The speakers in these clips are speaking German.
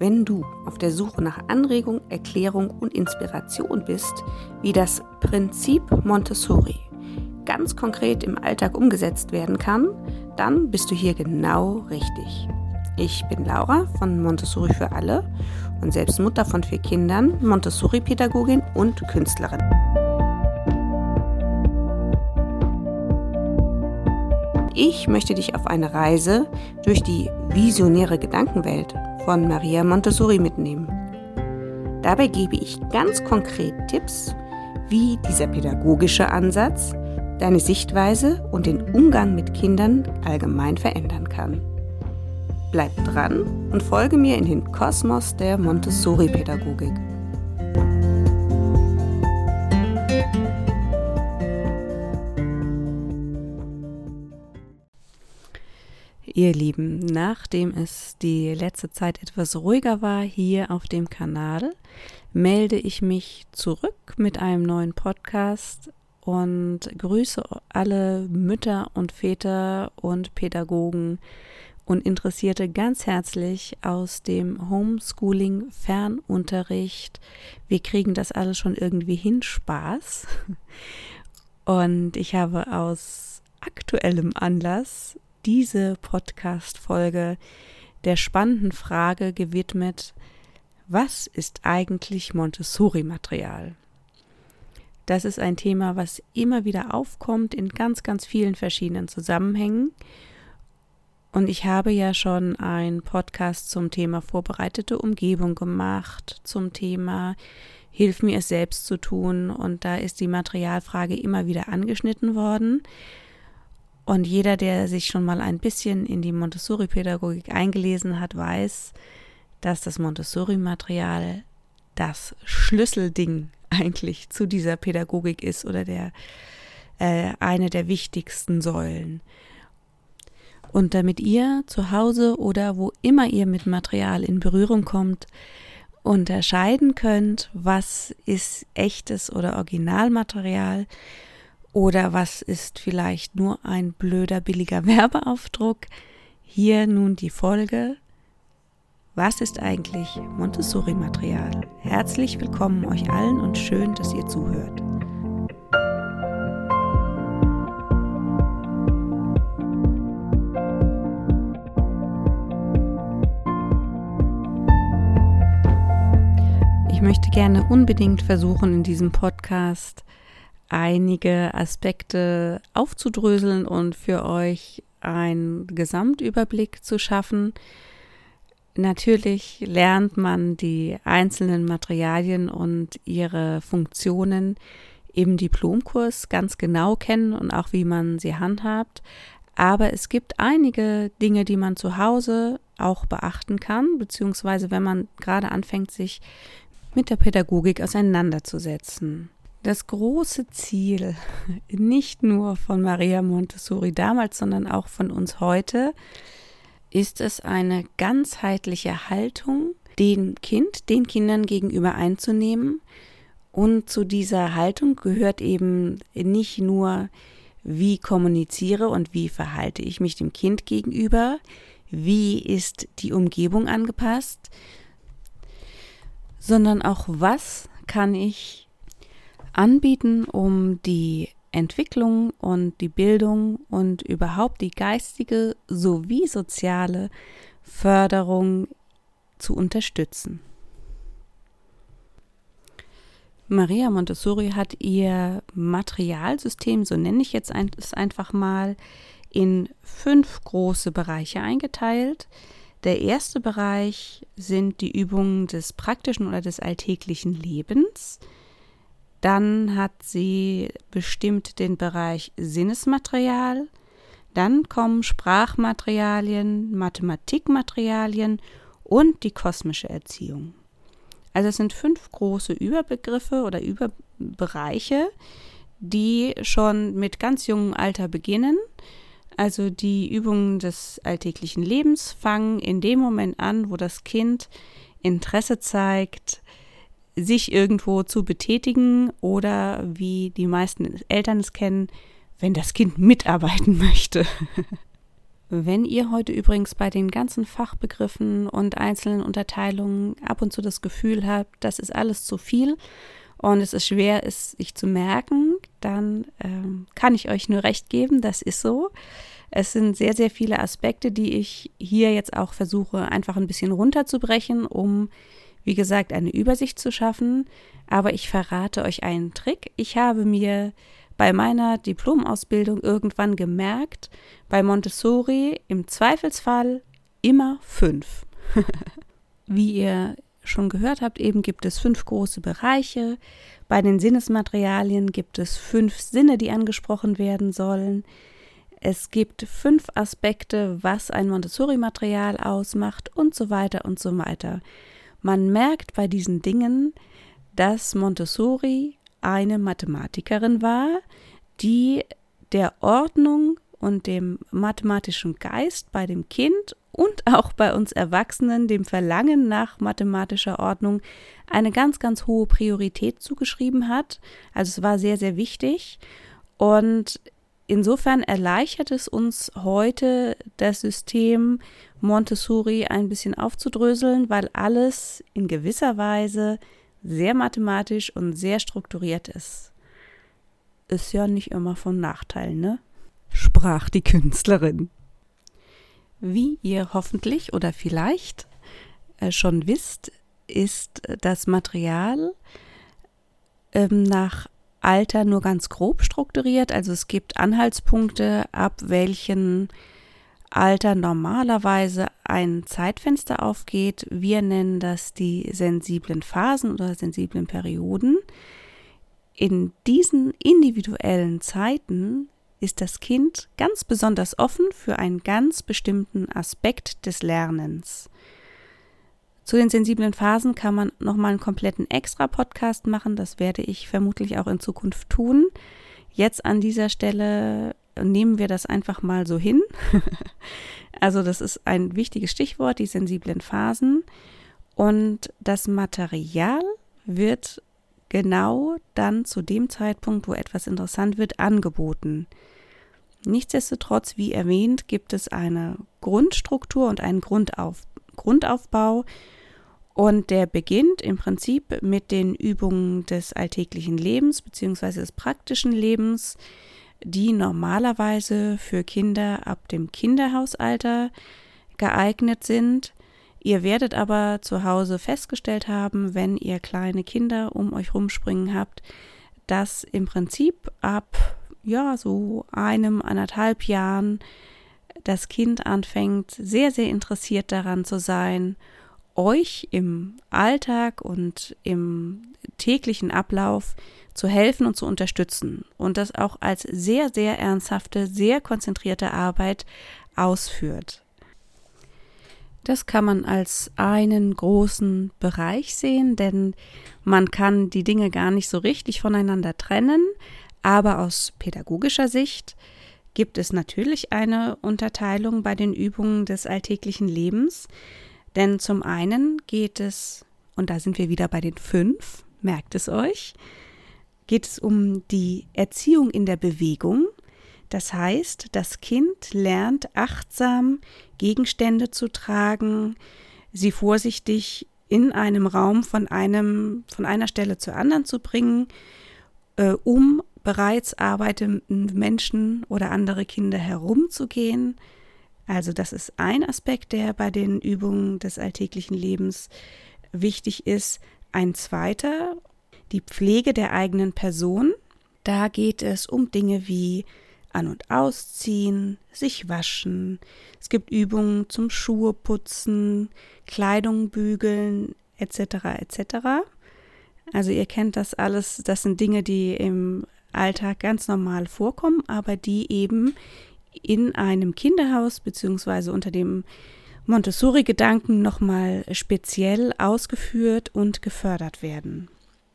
Wenn du auf der Suche nach Anregung, Erklärung und Inspiration bist, wie das Prinzip Montessori ganz konkret im Alltag umgesetzt werden kann, dann bist du hier genau richtig. Ich bin Laura von Montessori für alle und selbst Mutter von vier Kindern, Montessori-Pädagogin und Künstlerin. Ich möchte dich auf eine Reise durch die visionäre Gedankenwelt von Maria Montessori mitnehmen. Dabei gebe ich ganz konkret Tipps, wie dieser pädagogische Ansatz deine Sichtweise und den Umgang mit Kindern allgemein verändern kann. Bleib dran und folge mir in den Kosmos der Montessori-Pädagogik. Ihr Lieben, nachdem es die letzte Zeit etwas ruhiger war hier auf dem Kanal, melde ich mich zurück mit einem neuen Podcast und grüße alle Mütter und Väter und Pädagogen und Interessierte ganz herzlich aus dem Homeschooling Fernunterricht. Wir kriegen das alles schon irgendwie hin, Spaß. Und ich habe aus aktuellem Anlass diese Podcast-Folge der spannenden Frage gewidmet, was ist eigentlich Montessori-Material? Das ist ein Thema, was immer wieder aufkommt in ganz, ganz vielen verschiedenen Zusammenhängen. Und ich habe ja schon einen Podcast zum Thema vorbereitete Umgebung gemacht, zum Thema Hilf mir es selbst zu tun. Und da ist die Materialfrage immer wieder angeschnitten worden. Und jeder, der sich schon mal ein bisschen in die Montessori-Pädagogik eingelesen hat, weiß, dass das Montessori-Material das Schlüsselding eigentlich zu dieser Pädagogik ist oder der äh, eine der wichtigsten Säulen. Und damit ihr zu Hause oder wo immer ihr mit Material in Berührung kommt, unterscheiden könnt, was ist echtes oder Originalmaterial oder was ist vielleicht nur ein blöder, billiger Werbeaufdruck? Hier nun die Folge. Was ist eigentlich Montessori-Material? Herzlich willkommen euch allen und schön, dass ihr zuhört. Ich möchte gerne unbedingt versuchen, in diesem Podcast einige Aspekte aufzudröseln und für euch einen Gesamtüberblick zu schaffen. Natürlich lernt man die einzelnen Materialien und ihre Funktionen im Diplomkurs ganz genau kennen und auch wie man sie handhabt. Aber es gibt einige Dinge, die man zu Hause auch beachten kann, beziehungsweise wenn man gerade anfängt, sich mit der Pädagogik auseinanderzusetzen. Das große Ziel, nicht nur von Maria Montessori damals, sondern auch von uns heute, ist es eine ganzheitliche Haltung dem Kind, den Kindern gegenüber einzunehmen. Und zu dieser Haltung gehört eben nicht nur, wie kommuniziere und wie verhalte ich mich dem Kind gegenüber, wie ist die Umgebung angepasst, sondern auch, was kann ich anbieten, um die Entwicklung und die Bildung und überhaupt die geistige sowie soziale Förderung zu unterstützen. Maria Montessori hat ihr Materialsystem, so nenne ich jetzt es einfach mal, in fünf große Bereiche eingeteilt. Der erste Bereich sind die Übungen des praktischen oder des alltäglichen Lebens. Dann hat sie bestimmt den Bereich Sinnesmaterial. Dann kommen Sprachmaterialien, Mathematikmaterialien und die kosmische Erziehung. Also es sind fünf große Überbegriffe oder Überbereiche, die schon mit ganz jungem Alter beginnen. Also die Übungen des alltäglichen Lebens fangen in dem Moment an, wo das Kind Interesse zeigt, sich irgendwo zu betätigen oder wie die meisten Eltern es kennen, wenn das Kind mitarbeiten möchte. Wenn ihr heute übrigens bei den ganzen Fachbegriffen und einzelnen Unterteilungen ab und zu das Gefühl habt, das ist alles zu viel und es ist schwer, es sich zu merken, dann ähm, kann ich euch nur recht geben, das ist so. Es sind sehr, sehr viele Aspekte, die ich hier jetzt auch versuche, einfach ein bisschen runterzubrechen, um, wie gesagt, eine Übersicht zu schaffen. Aber ich verrate euch einen Trick. Ich habe mir bei meiner Diplomausbildung irgendwann gemerkt, bei Montessori im Zweifelsfall immer fünf. Wie ihr schon gehört habt, eben gibt es fünf große Bereiche. Bei den Sinnesmaterialien gibt es fünf Sinne, die angesprochen werden sollen. Es gibt fünf Aspekte, was ein Montessori-Material ausmacht und so weiter und so weiter. Man merkt bei diesen Dingen, dass Montessori eine Mathematikerin war, die der Ordnung und dem mathematischen Geist bei dem Kind und auch bei uns Erwachsenen, dem Verlangen nach mathematischer Ordnung, eine ganz, ganz hohe Priorität zugeschrieben hat. Also es war sehr, sehr wichtig. Und insofern erleichtert es uns heute, das System Montessori ein bisschen aufzudröseln, weil alles in gewisser Weise sehr mathematisch und sehr strukturiert ist. Ist ja nicht immer von Nachteil, ne? sprach die Künstlerin. Wie ihr hoffentlich oder vielleicht äh, schon wisst, ist das Material ähm, nach Alter nur ganz grob strukturiert. Also es gibt Anhaltspunkte, ab welchen Alter normalerweise ein Zeitfenster aufgeht. Wir nennen das die sensiblen Phasen oder sensiblen Perioden. In diesen individuellen Zeiten ist das Kind ganz besonders offen für einen ganz bestimmten Aspekt des Lernens. Zu den sensiblen Phasen kann man nochmal einen kompletten Extra-Podcast machen. Das werde ich vermutlich auch in Zukunft tun. Jetzt an dieser Stelle nehmen wir das einfach mal so hin. also das ist ein wichtiges Stichwort, die sensiblen Phasen. Und das Material wird genau dann zu dem Zeitpunkt, wo etwas interessant wird, angeboten. Nichtsdestotrotz, wie erwähnt, gibt es eine Grundstruktur und einen Grundauf Grundaufbau und der beginnt im Prinzip mit den Übungen des alltäglichen Lebens bzw. des praktischen Lebens, die normalerweise für Kinder ab dem Kinderhausalter geeignet sind. Ihr werdet aber zu Hause festgestellt haben, wenn ihr kleine Kinder um euch rumspringen habt, dass im Prinzip ab ja so einem anderthalb Jahren das Kind anfängt sehr sehr interessiert daran zu sein, euch im Alltag und im täglichen Ablauf zu helfen und zu unterstützen und das auch als sehr, sehr ernsthafte, sehr konzentrierte Arbeit ausführt. Das kann man als einen großen Bereich sehen, denn man kann die Dinge gar nicht so richtig voneinander trennen, aber aus pädagogischer Sicht gibt es natürlich eine Unterteilung bei den Übungen des alltäglichen Lebens, denn zum einen geht es, und da sind wir wieder bei den fünf, merkt es euch, geht es um die Erziehung in der Bewegung. Das heißt, das Kind lernt achtsam Gegenstände zu tragen, sie vorsichtig in einem Raum von einem von einer Stelle zur anderen zu bringen, äh, um bereits arbeitenden Menschen oder andere Kinder herumzugehen. Also das ist ein Aspekt, der bei den Übungen des alltäglichen Lebens wichtig ist. Ein zweiter die Pflege der eigenen Person. Da geht es um Dinge wie an- und ausziehen, sich waschen. Es gibt Übungen zum Schuhe putzen, Kleidung bügeln, etc. etc. Also ihr kennt das alles, das sind Dinge, die im Alltag ganz normal vorkommen, aber die eben in einem Kinderhaus beziehungsweise unter dem Montessori-Gedanken nochmal speziell ausgeführt und gefördert werden.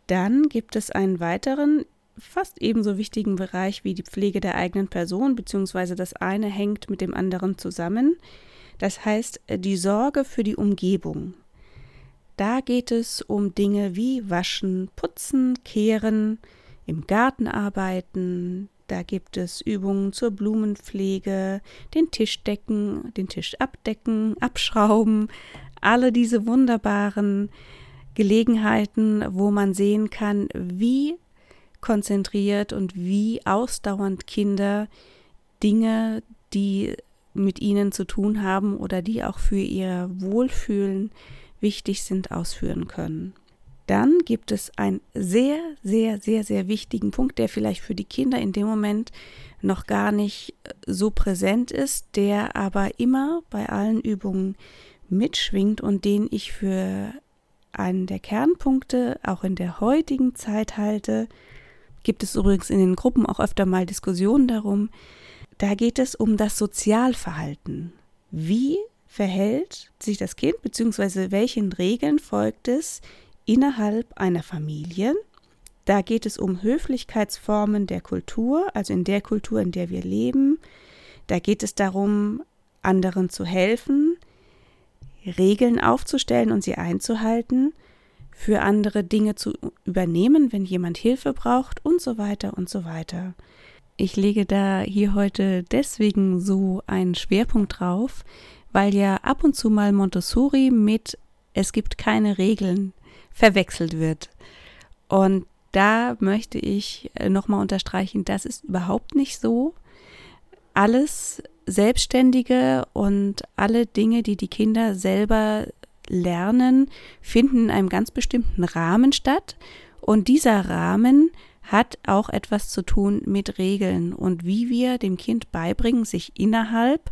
Dann gibt es einen weiteren, fast ebenso wichtigen Bereich wie die Pflege der eigenen Person, beziehungsweise das eine hängt mit dem anderen zusammen. Das heißt, die Sorge für die Umgebung. Da geht es um Dinge wie Waschen, Putzen, Kehren, im Garten arbeiten, Da gibt es Übungen zur Blumenpflege, den Tisch decken, den Tisch abdecken, abschrauben, alle diese wunderbaren Gelegenheiten, wo man sehen kann, wie konzentriert und wie ausdauernd Kinder Dinge, die mit ihnen zu tun haben oder die auch für ihr Wohlfühlen wichtig sind, ausführen können. Dann gibt es einen sehr, sehr, sehr, sehr wichtigen Punkt, der vielleicht für die Kinder in dem Moment noch gar nicht so präsent ist, der aber immer bei allen Übungen mitschwingt und den ich für einen der Kernpunkte auch in der heutigen Zeit halte. Gibt es übrigens in den Gruppen auch öfter mal Diskussionen darum. Da geht es um das Sozialverhalten. Wie verhält sich das Kind, beziehungsweise welchen Regeln folgt es innerhalb einer Familie. Da geht es um Höflichkeitsformen der Kultur, also in der Kultur, in der wir leben. Da geht es darum, anderen zu helfen, Regeln aufzustellen und sie einzuhalten, für andere Dinge zu übernehmen, wenn jemand Hilfe braucht und so weiter und so weiter. Ich lege da hier heute deswegen so einen Schwerpunkt drauf, weil ja ab und zu mal Montessori mit es gibt keine Regeln verwechselt wird. Und da möchte ich äh, nochmal unterstreichen, das ist überhaupt nicht so. Alles Selbstständige und alle Dinge, die die Kinder selber lernen, finden in einem ganz bestimmten Rahmen statt. Und dieser Rahmen hat auch etwas zu tun mit Regeln und wie wir dem Kind beibringen, sich innerhalb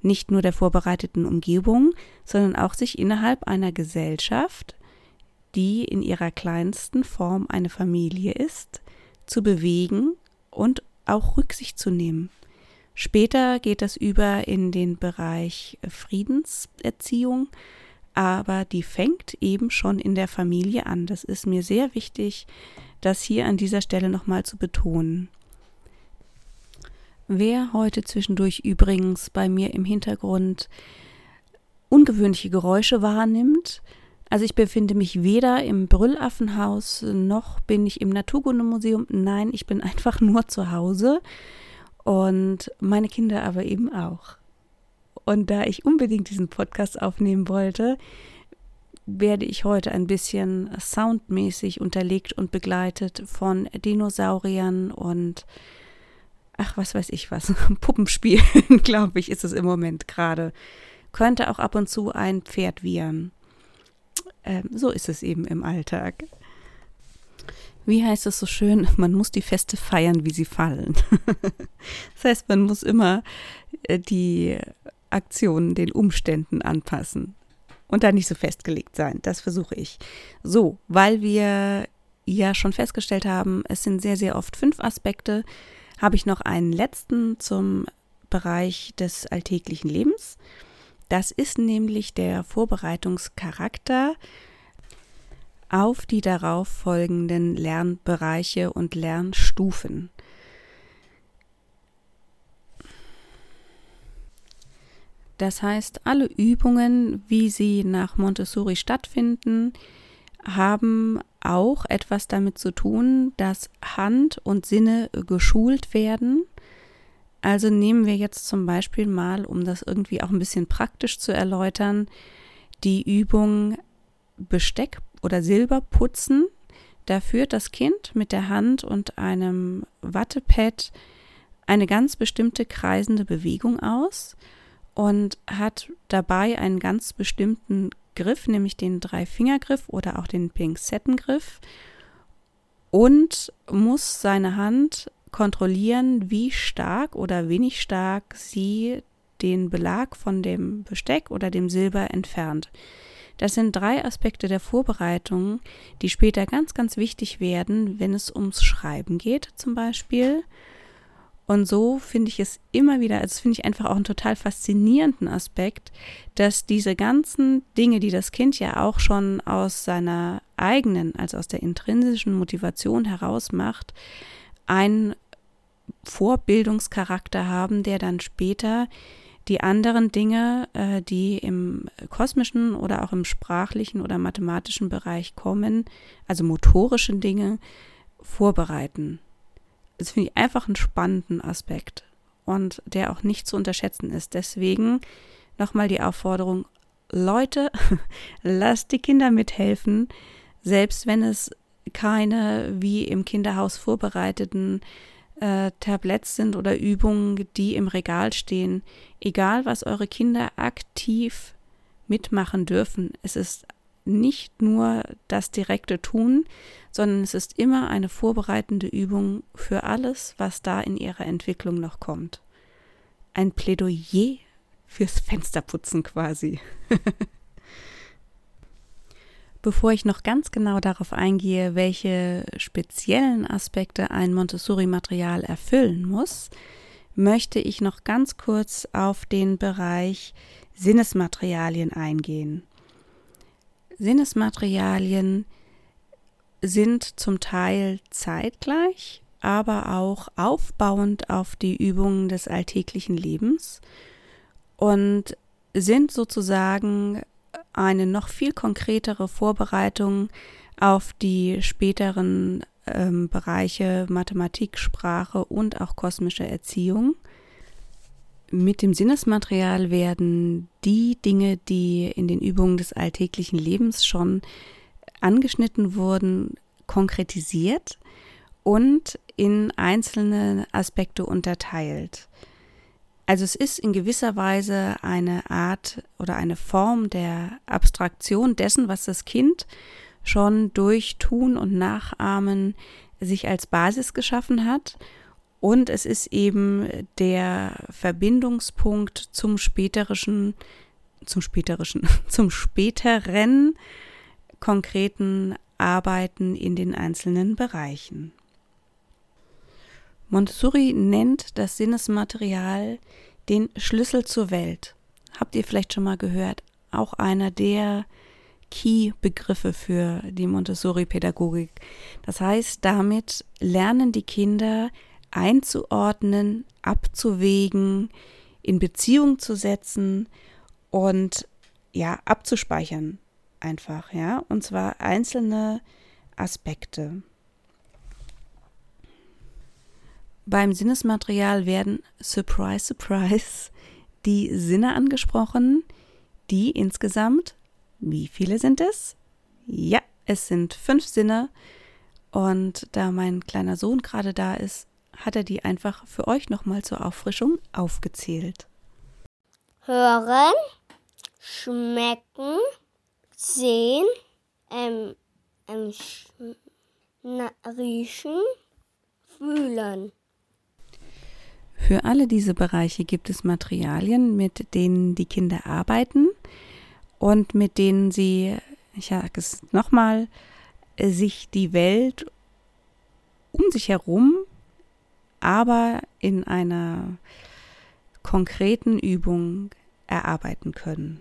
nicht nur der vorbereiteten Umgebung, sondern auch sich innerhalb einer Gesellschaft die in ihrer kleinsten Form eine Familie ist, zu bewegen und auch Rücksicht zu nehmen. Später geht das über in den Bereich Friedenserziehung, aber die fängt eben schon in der Familie an. Das ist mir sehr wichtig, das hier an dieser Stelle nochmal zu betonen. Wer heute zwischendurch übrigens bei mir im Hintergrund ungewöhnliche Geräusche wahrnimmt, also ich befinde mich weder im Brüllaffenhaus noch bin ich im Naturkundemuseum. Nein, ich bin einfach nur zu Hause und meine Kinder aber eben auch. Und da ich unbedingt diesen Podcast aufnehmen wollte, werde ich heute ein bisschen soundmäßig unterlegt und begleitet von Dinosauriern und ach, was weiß ich was, Puppenspielen, glaube ich, ist es im Moment gerade. Könnte auch ab und zu ein Pferd wiehern. Ähm, so ist es eben im Alltag. Wie heißt es so schön, man muss die Feste feiern, wie sie fallen. das heißt, man muss immer äh, die Aktionen den Umständen anpassen und da nicht so festgelegt sein. Das versuche ich. So, weil wir ja schon festgestellt haben, es sind sehr, sehr oft fünf Aspekte, habe ich noch einen letzten zum Bereich des alltäglichen Lebens. Das ist nämlich der Vorbereitungscharakter auf die darauf folgenden Lernbereiche und Lernstufen. Das heißt, alle Übungen, wie sie nach Montessori stattfinden, haben auch etwas damit zu tun, dass Hand und Sinne geschult werden also nehmen wir jetzt zum Beispiel mal, um das irgendwie auch ein bisschen praktisch zu erläutern, die Übung Besteck oder Silber putzen. Da führt das Kind mit der Hand und einem Wattepad eine ganz bestimmte kreisende Bewegung aus und hat dabei einen ganz bestimmten Griff, nämlich den Dreifingergriff oder auch den Pinzettengriff und muss seine Hand kontrollieren, wie stark oder wenig stark sie den Belag von dem Besteck oder dem Silber entfernt. Das sind drei Aspekte der Vorbereitung, die später ganz, ganz wichtig werden, wenn es ums Schreiben geht zum Beispiel. Und so finde ich es immer wieder, also finde ich einfach auch einen total faszinierenden Aspekt, dass diese ganzen Dinge, die das Kind ja auch schon aus seiner eigenen, also aus der intrinsischen Motivation heraus macht, einen Vorbildungscharakter haben, der dann später die anderen Dinge, äh, die im kosmischen oder auch im sprachlichen oder mathematischen Bereich kommen, also motorischen Dinge, vorbereiten. das finde ich einfach einen spannenden Aspekt und der auch nicht zu unterschätzen ist. Deswegen nochmal die Aufforderung, Leute, lasst die Kinder mithelfen, selbst wenn es keine wie im Kinderhaus vorbereiteten äh, Tabletts sind oder Übungen, die im Regal stehen. Egal, was eure Kinder aktiv mitmachen dürfen, es ist nicht nur das direkte Tun, sondern es ist immer eine vorbereitende Übung für alles, was da in ihrer Entwicklung noch kommt. Ein Plädoyer fürs Fensterputzen quasi. Bevor ich noch ganz genau darauf eingehe, welche speziellen Aspekte ein Montessori-Material erfüllen muss, möchte ich noch ganz kurz auf den Bereich Sinnesmaterialien eingehen. Sinnesmaterialien sind zum Teil zeitgleich, aber auch aufbauend auf die Übungen des alltäglichen Lebens und sind sozusagen eine noch viel konkretere Vorbereitung auf die späteren ähm, Bereiche Mathematik, Sprache und auch kosmische Erziehung. Mit dem Sinnesmaterial werden die Dinge, die in den Übungen des alltäglichen Lebens schon angeschnitten wurden, konkretisiert und in einzelne Aspekte unterteilt. Also es ist in gewisser Weise eine Art oder eine Form der Abstraktion dessen, was das Kind schon durch Tun und Nachahmen sich als Basis geschaffen hat. Und es ist eben der Verbindungspunkt zum späterischen, zum späterischen, zum späteren konkreten Arbeiten in den einzelnen Bereichen. Montessori nennt das Sinnesmaterial den Schlüssel zur Welt. Habt ihr vielleicht schon mal gehört? Auch einer der Key-Begriffe für die Montessori-Pädagogik. Das heißt, damit lernen die Kinder einzuordnen, abzuwägen, in Beziehung zu setzen und ja, abzuspeichern einfach, ja, und zwar einzelne Aspekte. Beim Sinnesmaterial werden, surprise, surprise, die Sinne angesprochen, die insgesamt, wie viele sind es? Ja, es sind fünf Sinne. Und da mein kleiner Sohn gerade da ist, hat er die einfach für euch nochmal zur Auffrischung aufgezählt. Hören, schmecken, sehen, ähm, ähm, riechen, fühlen. Für alle diese Bereiche gibt es Materialien, mit denen die Kinder arbeiten und mit denen sie, ich sage es nochmal, sich die Welt um sich herum, aber in einer konkreten Übung erarbeiten können.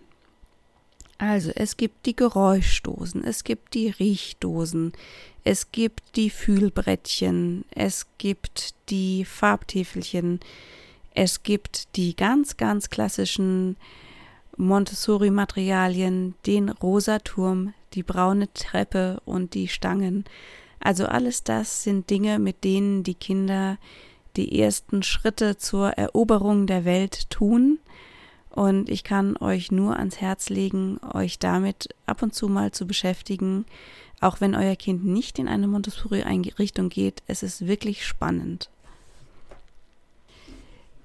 Also es gibt die Geräuschdosen, es gibt die Riechdosen, es gibt die Fühlbrettchen, es gibt die Farbtäfelchen, es gibt die ganz, ganz klassischen Montessori-Materialien, den Rosaturm, die braune Treppe und die Stangen. Also alles das sind Dinge, mit denen die Kinder die ersten Schritte zur Eroberung der Welt tun und ich kann euch nur ans Herz legen, euch damit ab und zu mal zu beschäftigen, auch wenn euer Kind nicht in eine Montessori-Einrichtung geht. Es ist wirklich spannend.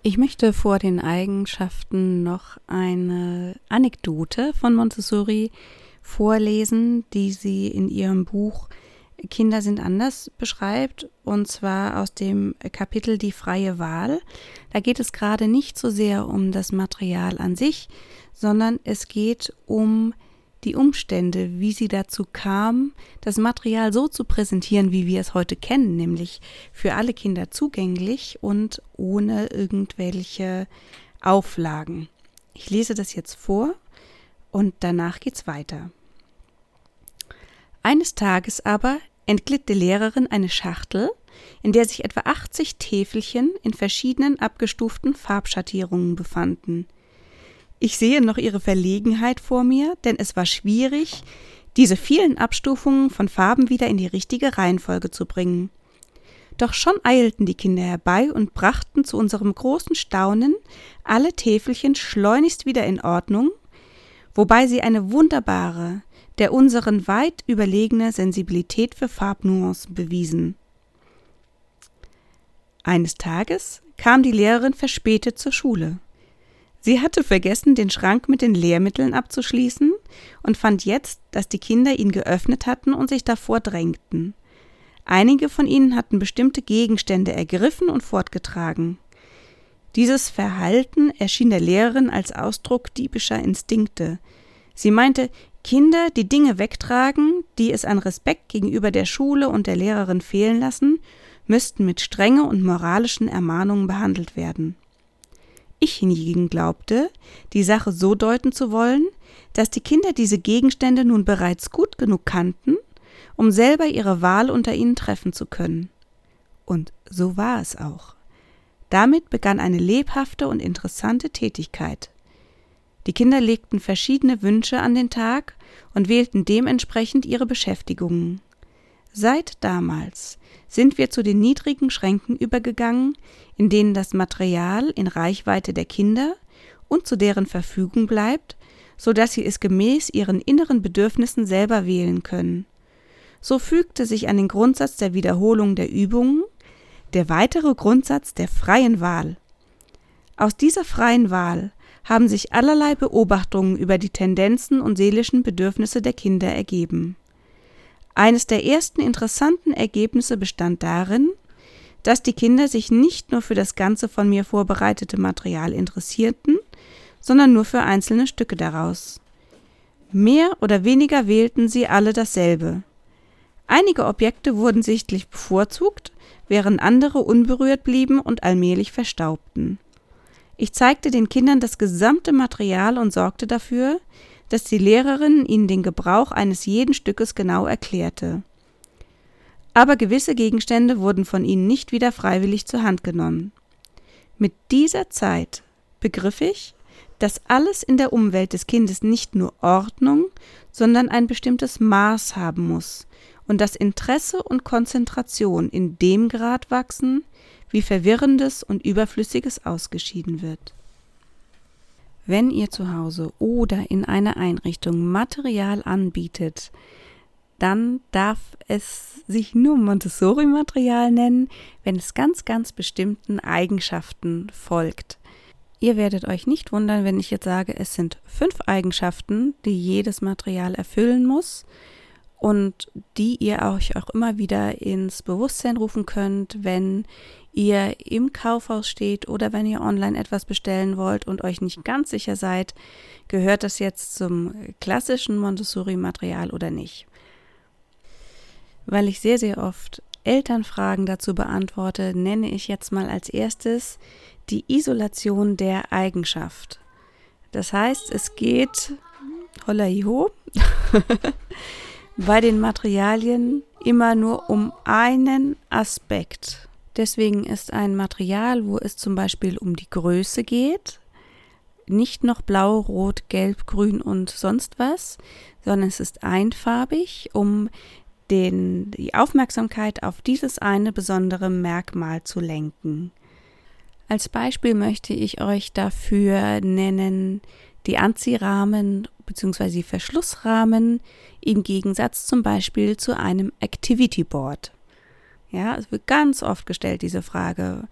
Ich möchte vor den Eigenschaften noch eine Anekdote von Montessori vorlesen, die sie in ihrem Buch Kinder sind anders beschreibt, und zwar aus dem Kapitel Die freie Wahl. Da geht es gerade nicht so sehr um das Material an sich, sondern es geht um die Umstände, wie sie dazu kam, das Material so zu präsentieren, wie wir es heute kennen, nämlich für alle Kinder zugänglich und ohne irgendwelche Auflagen. Ich lese das jetzt vor und danach geht's weiter. Eines Tages aber entglitt der Lehrerin eine Schachtel, in der sich etwa 80 Täfelchen in verschiedenen abgestuften Farbschattierungen befanden. Ich sehe noch ihre Verlegenheit vor mir, denn es war schwierig, diese vielen Abstufungen von Farben wieder in die richtige Reihenfolge zu bringen. Doch schon eilten die Kinder herbei und brachten zu unserem großen Staunen alle Täfelchen schleunigst wieder in Ordnung, wobei sie eine wunderbare, der unseren weit überlegene Sensibilität für Farbnuancen bewiesen. Eines Tages kam die Lehrerin verspätet zur Schule. Sie hatte vergessen, den Schrank mit den Lehrmitteln abzuschließen und fand jetzt, dass die Kinder ihn geöffnet hatten und sich davor drängten. Einige von ihnen hatten bestimmte Gegenstände ergriffen und fortgetragen. Dieses Verhalten erschien der Lehrerin als Ausdruck diebischer Instinkte. Sie meinte, Kinder, die Dinge wegtragen, die es an Respekt gegenüber der Schule und der Lehrerin fehlen lassen, müssten mit Strenge und moralischen Ermahnungen behandelt werden. Ich hingegen glaubte, die Sache so deuten zu wollen, dass die Kinder diese Gegenstände nun bereits gut genug kannten um selber ihre Wahl unter ihnen treffen zu können. Und so war es auch. Damit begann eine lebhafte und interessante Tätigkeit. Die Kinder legten verschiedene Wünsche an den Tag und wählten dementsprechend ihre Beschäftigungen. Seit damals sind wir zu den niedrigen Schränken übergegangen, in denen das Material in Reichweite der Kinder und zu deren Verfügung bleibt, so dass sie es gemäß ihren inneren Bedürfnissen selber wählen können. So fügte sich an den Grundsatz der Wiederholung der Übungen der weitere Grundsatz der freien Wahl. Aus dieser freien Wahl haben sich allerlei Beobachtungen über die Tendenzen und seelischen Bedürfnisse der Kinder ergeben. Eines der ersten interessanten Ergebnisse bestand darin, dass die Kinder sich nicht nur für das ganze von mir vorbereitete Material interessierten, sondern nur für einzelne Stücke daraus. Mehr oder weniger wählten sie alle dasselbe, Einige Objekte wurden sichtlich bevorzugt, während andere unberührt blieben und allmählich verstaubten. Ich zeigte den Kindern das gesamte Material und sorgte dafür, dass die Lehrerin ihnen den Gebrauch eines jeden Stückes genau erklärte. Aber gewisse Gegenstände wurden von ihnen nicht wieder freiwillig zur Hand genommen. Mit dieser Zeit begriff ich, dass alles in der Umwelt des Kindes nicht nur Ordnung, sondern ein bestimmtes Maß haben muss, und dass Interesse und Konzentration in dem Grad wachsen, wie Verwirrendes und Überflüssiges ausgeschieden wird. Wenn ihr zu Hause oder in einer Einrichtung Material anbietet, dann darf es sich nur Montessori-Material nennen, wenn es ganz, ganz bestimmten Eigenschaften folgt. Ihr werdet euch nicht wundern, wenn ich jetzt sage, es sind fünf Eigenschaften, die jedes Material erfüllen muss und die ihr euch auch immer wieder ins Bewusstsein rufen könnt, wenn ihr im Kaufhaus steht oder wenn ihr online etwas bestellen wollt und euch nicht ganz sicher seid, gehört das jetzt zum klassischen Montessori-Material oder nicht. Weil ich sehr, sehr oft Elternfragen dazu beantworte, nenne ich jetzt mal als erstes die Isolation der Eigenschaft. Das heißt, es geht, holla ho, bei den Materialien immer nur um einen Aspekt. Deswegen ist ein Material, wo es zum Beispiel um die Größe geht, nicht noch blau, rot, gelb, grün und sonst was, sondern es ist einfarbig, um den, die Aufmerksamkeit auf dieses eine besondere Merkmal zu lenken. Als Beispiel möchte ich euch dafür nennen die Anziehrahmen bzw. Verschlussrahmen im Gegensatz zum Beispiel zu einem Activity Board. Ja, es wird ganz oft gestellt, diese Frage.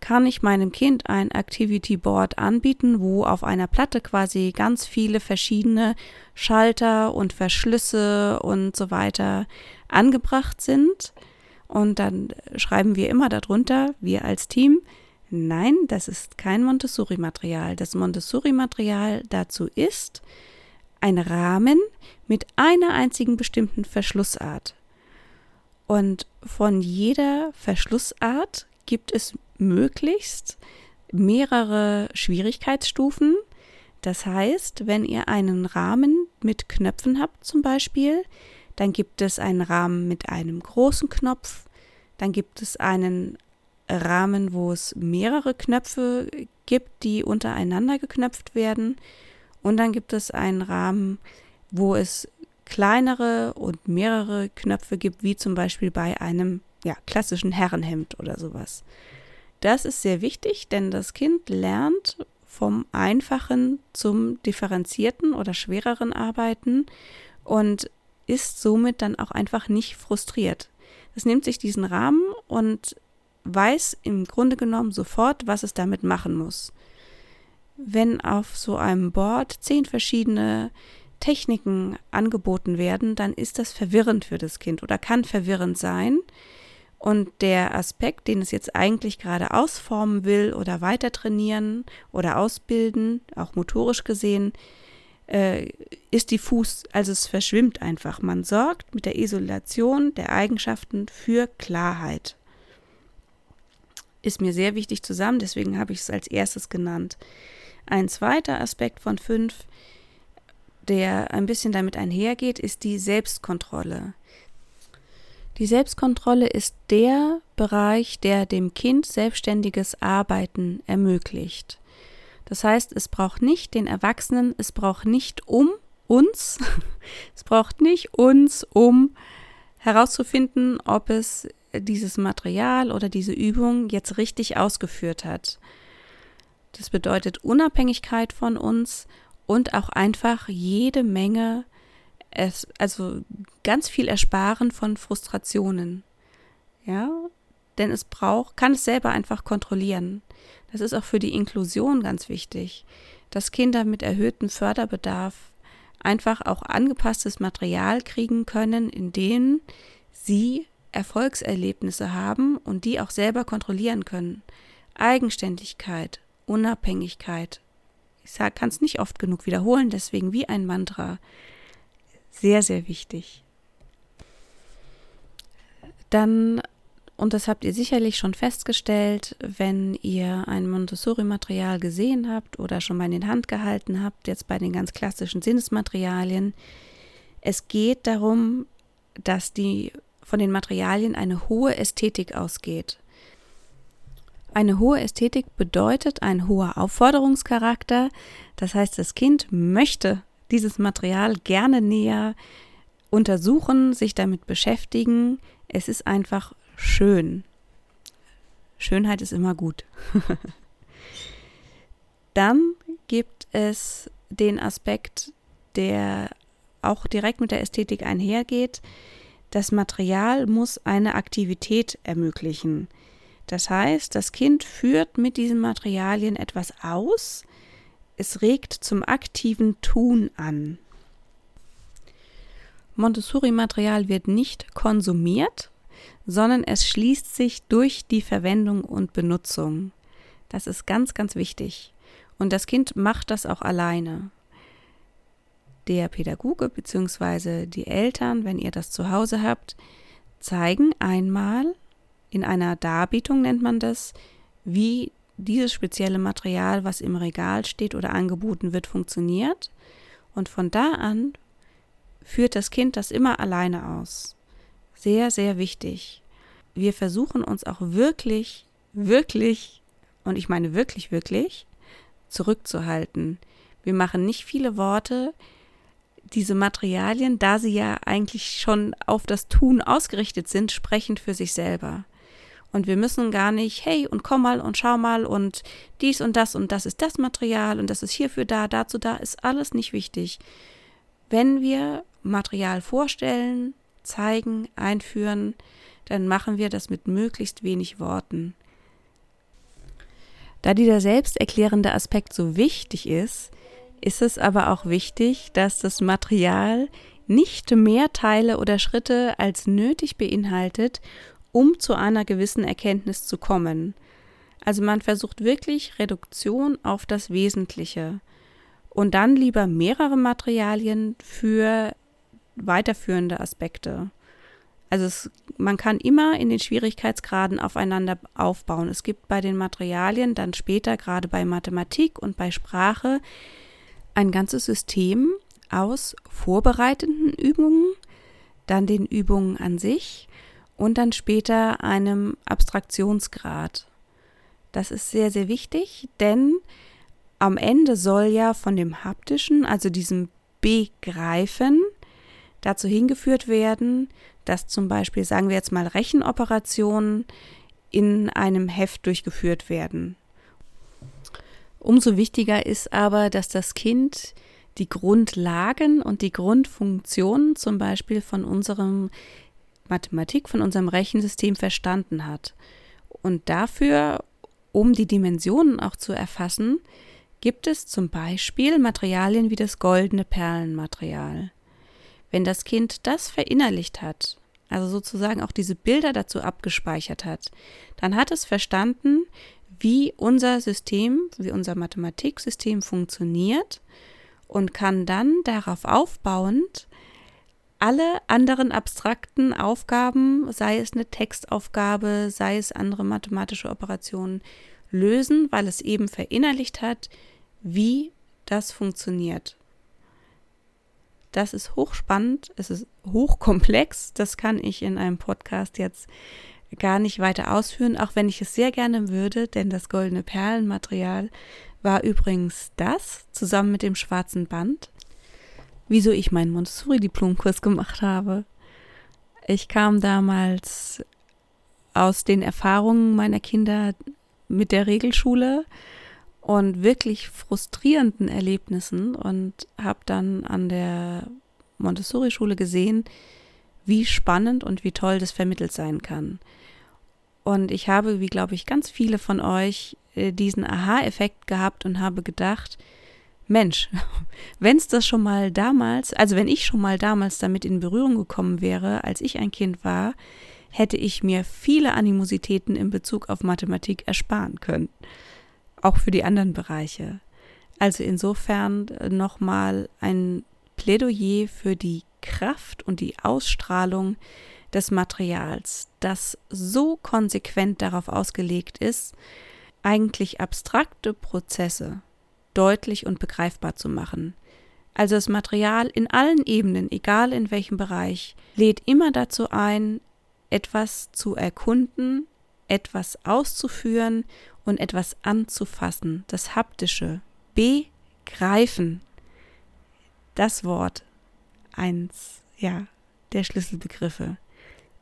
Kann ich meinem Kind ein Activity Board anbieten, wo auf einer Platte quasi ganz viele verschiedene Schalter und Verschlüsse und so weiter angebracht sind? Und dann schreiben wir immer darunter, wir als Team, nein, das ist kein Montessori-Material. Das Montessori-Material dazu ist, ein Rahmen mit einer einzigen bestimmten Verschlussart. Und von jeder Verschlussart gibt es möglichst mehrere Schwierigkeitsstufen. Das heißt, wenn ihr einen Rahmen mit Knöpfen habt zum Beispiel, dann gibt es einen Rahmen mit einem großen Knopf, dann gibt es einen Rahmen, wo es mehrere Knöpfe gibt, die untereinander geknöpft werden. Und dann gibt es einen Rahmen, wo es kleinere und mehrere Knöpfe gibt, wie zum Beispiel bei einem ja, klassischen Herrenhemd oder sowas. Das ist sehr wichtig, denn das Kind lernt vom einfachen zum differenzierten oder schwereren Arbeiten und ist somit dann auch einfach nicht frustriert. Es nimmt sich diesen Rahmen und weiß im Grunde genommen sofort, was es damit machen muss. Wenn auf so einem Board zehn verschiedene Techniken angeboten werden, dann ist das verwirrend für das Kind oder kann verwirrend sein. Und der Aspekt, den es jetzt eigentlich gerade ausformen will oder weiter trainieren oder ausbilden, auch motorisch gesehen, äh, ist diffus, also es verschwimmt einfach. Man sorgt mit der Isolation der Eigenschaften für Klarheit. Ist mir sehr wichtig zusammen, deswegen habe ich es als erstes genannt. Ein zweiter Aspekt von fünf, der ein bisschen damit einhergeht, ist die Selbstkontrolle. Die Selbstkontrolle ist der Bereich, der dem Kind selbstständiges Arbeiten ermöglicht. Das heißt, es braucht nicht den Erwachsenen, es braucht nicht um uns, es braucht nicht uns, um herauszufinden, ob es dieses Material oder diese Übung jetzt richtig ausgeführt hat. Das bedeutet Unabhängigkeit von uns und auch einfach jede Menge es, also ganz viel ersparen von Frustrationen. Ja, denn es braucht, kann es selber einfach kontrollieren. Das ist auch für die Inklusion ganz wichtig, dass Kinder mit erhöhtem Förderbedarf einfach auch angepasstes Material kriegen können, in dem sie Erfolgserlebnisse haben und die auch selber kontrollieren können. Eigenständigkeit, Unabhängigkeit. Ich kann es nicht oft genug wiederholen, deswegen wie ein Mantra. Sehr, sehr wichtig. Dann, und das habt ihr sicherlich schon festgestellt, wenn ihr ein Montessori-Material gesehen habt oder schon mal in den Hand gehalten habt, jetzt bei den ganz klassischen Sinnesmaterialien, es geht darum, dass die von den Materialien eine hohe Ästhetik ausgeht. Eine hohe Ästhetik bedeutet ein hoher Aufforderungscharakter. Das heißt, das Kind möchte dieses Material gerne näher untersuchen, sich damit beschäftigen. Es ist einfach schön. Schönheit ist immer gut. Dann gibt es den Aspekt, der auch direkt mit der Ästhetik einhergeht. Das Material muss eine Aktivität ermöglichen. Das heißt, das Kind führt mit diesen Materialien etwas aus, es regt zum aktiven Tun an. Montessori-Material wird nicht konsumiert, sondern es schließt sich durch die Verwendung und Benutzung. Das ist ganz, ganz wichtig. Und das Kind macht das auch alleine. Der Pädagoge bzw. die Eltern, wenn ihr das zu Hause habt, zeigen einmal in einer Darbietung nennt man das, wie dieses spezielle Material, was im Regal steht oder angeboten wird, funktioniert. Und von da an führt das Kind das immer alleine aus. Sehr, sehr wichtig. Wir versuchen uns auch wirklich, wirklich, und ich meine wirklich, wirklich, zurückzuhalten. Wir machen nicht viele Worte. Diese Materialien, da sie ja eigentlich schon auf das Tun ausgerichtet sind, sprechen für sich selber. Und wir müssen gar nicht, hey, und komm mal und schau mal und dies und das und das ist das Material und das ist hierfür da, dazu da, ist alles nicht wichtig. Wenn wir Material vorstellen, zeigen, einführen, dann machen wir das mit möglichst wenig Worten. Da dieser selbsterklärende Aspekt so wichtig ist, ist es aber auch wichtig, dass das Material nicht mehr Teile oder Schritte als nötig beinhaltet, um zu einer gewissen Erkenntnis zu kommen. Also man versucht wirklich Reduktion auf das Wesentliche und dann lieber mehrere Materialien für weiterführende Aspekte. Also es, man kann immer in den Schwierigkeitsgraden aufeinander aufbauen. Es gibt bei den Materialien dann später, gerade bei Mathematik und bei Sprache, ein ganzes System aus vorbereitenden Übungen, dann den Übungen an sich und dann später einem Abstraktionsgrad. Das ist sehr, sehr wichtig, denn am Ende soll ja von dem haptischen, also diesem Begreifen, dazu hingeführt werden, dass zum Beispiel, sagen wir jetzt mal, Rechenoperationen in einem Heft durchgeführt werden. Umso wichtiger ist aber, dass das Kind die Grundlagen und die Grundfunktionen zum Beispiel von unserem Mathematik, von unserem Rechensystem verstanden hat. Und dafür, um die Dimensionen auch zu erfassen, gibt es zum Beispiel Materialien wie das goldene Perlenmaterial. Wenn das Kind das verinnerlicht hat, also sozusagen auch diese Bilder dazu abgespeichert hat, dann hat es verstanden, wie unser System, wie unser Mathematiksystem funktioniert und kann dann darauf aufbauend alle anderen abstrakten Aufgaben, sei es eine Textaufgabe, sei es andere mathematische Operationen, lösen, weil es eben verinnerlicht hat, wie das funktioniert. Das ist hochspannend, es ist hochkomplex, das kann ich in einem Podcast jetzt gar nicht weiter ausführen, auch wenn ich es sehr gerne würde, denn das goldene Perlenmaterial war übrigens das, zusammen mit dem schwarzen Band, wieso ich meinen Montessori-Diplomkurs gemacht habe. Ich kam damals aus den Erfahrungen meiner Kinder mit der Regelschule und wirklich frustrierenden Erlebnissen und habe dann an der Montessori-Schule gesehen, wie spannend und wie toll das vermittelt sein kann. Und ich habe, wie glaube ich, ganz viele von euch äh, diesen Aha-Effekt gehabt und habe gedacht, Mensch, wenn es das schon mal damals, also wenn ich schon mal damals damit in Berührung gekommen wäre, als ich ein Kind war, hätte ich mir viele Animositäten in Bezug auf Mathematik ersparen können. Auch für die anderen Bereiche. Also insofern äh, nochmal ein Plädoyer für die Kraft und die Ausstrahlung des Materials, das so konsequent darauf ausgelegt ist, eigentlich abstrakte Prozesse deutlich und begreifbar zu machen. Also das Material in allen Ebenen, egal in welchem Bereich, lädt immer dazu ein, etwas zu erkunden, etwas auszuführen und etwas anzufassen, das Haptische, begreifen. Das Wort, eins, ja, der Schlüsselbegriffe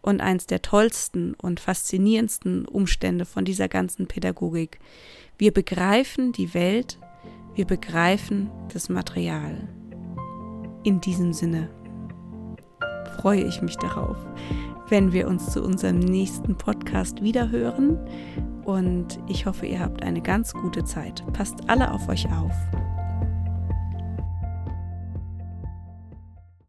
und eins der tollsten und faszinierendsten Umstände von dieser ganzen Pädagogik. Wir begreifen die Welt, wir begreifen das Material. In diesem Sinne freue ich mich darauf, wenn wir uns zu unserem nächsten Podcast wiederhören und ich hoffe, ihr habt eine ganz gute Zeit. Passt alle auf euch auf.